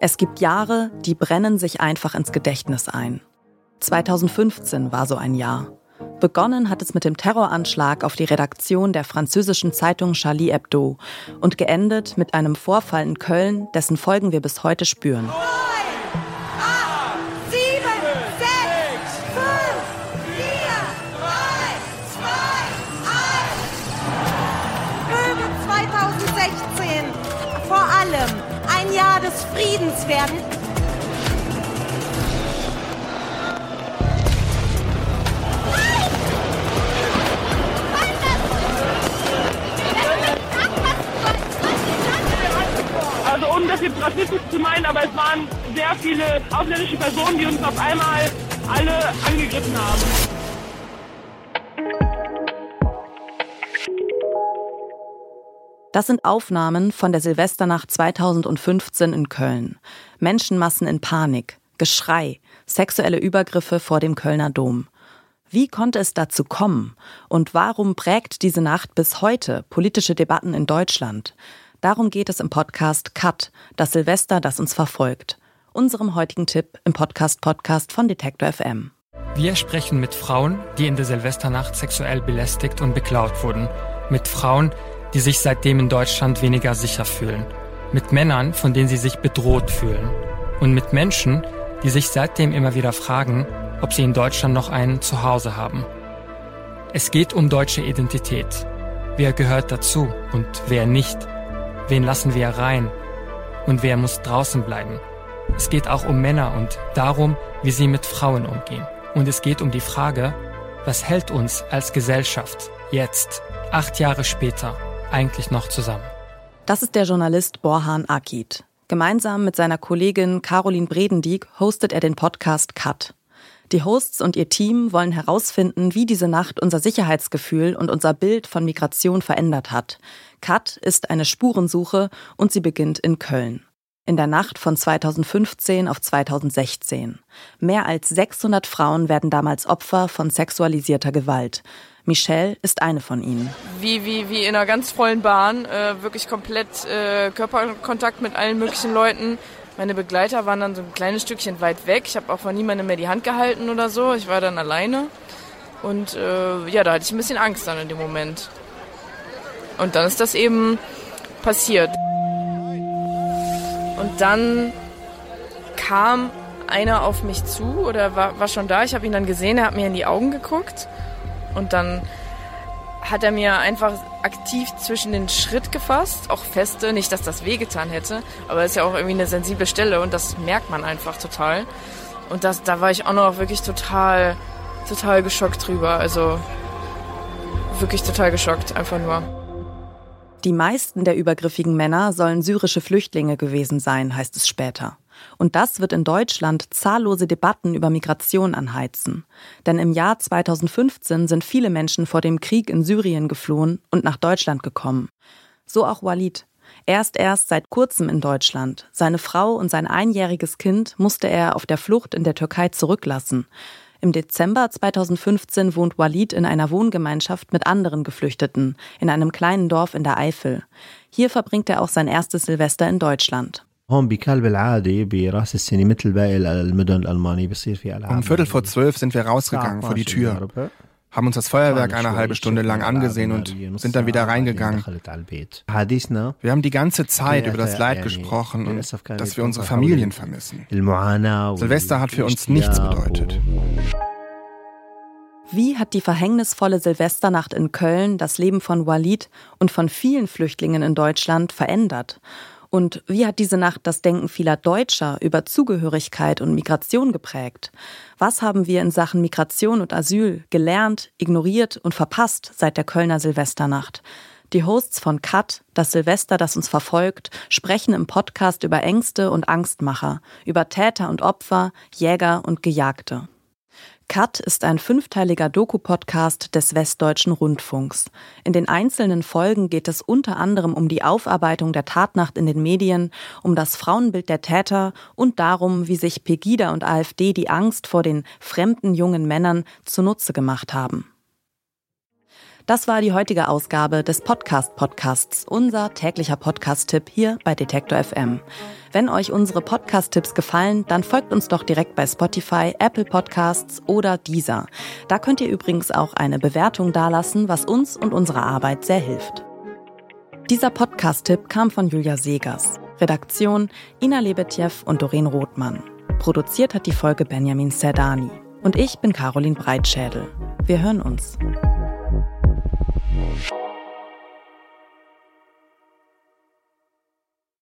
Es gibt Jahre, die brennen sich einfach ins Gedächtnis ein. 2015 war so ein Jahr. Begonnen hat es mit dem Terroranschlag auf die Redaktion der französischen Zeitung Charlie Hebdo und geendet mit einem Vorfall in Köln, dessen Folgen wir bis heute spüren. 2016 des Friedens werden. Also ohne das jetzt rassistisch zu meinen, aber es waren sehr viele ausländische Personen, die uns auf einmal alle angegriffen haben. Das sind Aufnahmen von der Silvesternacht 2015 in Köln. Menschenmassen in Panik, Geschrei, sexuelle Übergriffe vor dem Kölner Dom. Wie konnte es dazu kommen? Und warum prägt diese Nacht bis heute politische Debatten in Deutschland? Darum geht es im Podcast Cut, das Silvester, das uns verfolgt. Unserem heutigen Tipp im Podcast Podcast von Detektor FM. Wir sprechen mit Frauen, die in der Silvesternacht sexuell belästigt und beklaut wurden. Mit Frauen, die sich seitdem in Deutschland weniger sicher fühlen, mit Männern, von denen sie sich bedroht fühlen und mit Menschen, die sich seitdem immer wieder fragen, ob sie in Deutschland noch ein Zuhause haben. Es geht um deutsche Identität. Wer gehört dazu und wer nicht? Wen lassen wir rein? Und wer muss draußen bleiben? Es geht auch um Männer und darum, wie sie mit Frauen umgehen. Und es geht um die Frage, was hält uns als Gesellschaft jetzt, acht Jahre später, eigentlich noch zusammen? Das ist der Journalist Borhan Akid. Gemeinsam mit seiner Kollegin Caroline Bredendieck hostet er den Podcast Cut. Die Hosts und ihr Team wollen herausfinden, wie diese Nacht unser Sicherheitsgefühl und unser Bild von Migration verändert hat. Cut ist eine Spurensuche und sie beginnt in Köln. In der Nacht von 2015 auf 2016. Mehr als 600 Frauen werden damals Opfer von sexualisierter Gewalt. Michelle ist eine von ihnen. Wie, wie, wie in einer ganz vollen Bahn, äh, wirklich komplett äh, Körperkontakt mit allen möglichen Leuten. Meine Begleiter waren dann so ein kleines Stückchen weit weg. Ich habe auch von niemandem mehr die Hand gehalten oder so. Ich war dann alleine. Und äh, ja, da hatte ich ein bisschen Angst dann in dem Moment. Und dann ist das eben passiert. Und dann kam einer auf mich zu oder war, war schon da. Ich habe ihn dann gesehen, er hat mir in die Augen geguckt und dann hat er mir einfach aktiv zwischen den Schritt gefasst, auch feste, nicht, dass das wehgetan hätte, aber es ist ja auch irgendwie eine sensible Stelle und das merkt man einfach total. Und das, da war ich auch noch wirklich total, total geschockt drüber. Also wirklich total geschockt, einfach nur. Die meisten der übergriffigen Männer sollen syrische Flüchtlinge gewesen sein, heißt es später. Und das wird in Deutschland zahllose Debatten über Migration anheizen. Denn im Jahr 2015 sind viele Menschen vor dem Krieg in Syrien geflohen und nach Deutschland gekommen. So auch Walid. Er ist erst seit kurzem in Deutschland. Seine Frau und sein einjähriges Kind musste er auf der Flucht in der Türkei zurücklassen. Im Dezember 2015 wohnt Walid in einer Wohngemeinschaft mit anderen Geflüchteten in einem kleinen Dorf in der Eifel. Hier verbringt er auch sein erstes Silvester in Deutschland. هون بكلب العادي براس السنة مثل باقي المدن الألمانية بصير في ألعاب Um Viertel vor zwölf sind wir rausgegangen vor die Tür, haben uns das Feuerwerk eine halbe Stunde lang angesehen und sind dann wieder reingegangen. Wir haben die ganze Zeit über das Leid gesprochen und dass wir unsere Familien vermissen. Silvester hat für uns nichts bedeutet. Wie hat die verhängnisvolle Silvesternacht in Köln das Leben von Walid und von vielen Flüchtlingen in Deutschland verändert? Und wie hat diese Nacht das Denken vieler Deutscher über Zugehörigkeit und Migration geprägt? Was haben wir in Sachen Migration und Asyl gelernt, ignoriert und verpasst seit der Kölner Silvesternacht? Die Hosts von Cut, das Silvester, das uns verfolgt, sprechen im Podcast über Ängste und Angstmacher, über Täter und Opfer, Jäger und Gejagte. Cut ist ein fünfteiliger Doku-Podcast des Westdeutschen Rundfunks. In den einzelnen Folgen geht es unter anderem um die Aufarbeitung der Tatnacht in den Medien, um das Frauenbild der Täter und darum, wie sich Pegida und AfD die Angst vor den fremden jungen Männern zunutze gemacht haben. Das war die heutige Ausgabe des Podcast Podcasts, unser täglicher Podcast-Tipp hier bei Detektor FM. Wenn euch unsere Podcast-Tipps gefallen, dann folgt uns doch direkt bei Spotify, Apple Podcasts oder Deezer. Da könnt ihr übrigens auch eine Bewertung dalassen, was uns und unserer Arbeit sehr hilft. Dieser Podcast-Tipp kam von Julia Segers. Redaktion Ina Lebetjew und Doreen Rothmann. Produziert hat die Folge Benjamin Serdani. Und ich bin Caroline Breitschädel. Wir hören uns.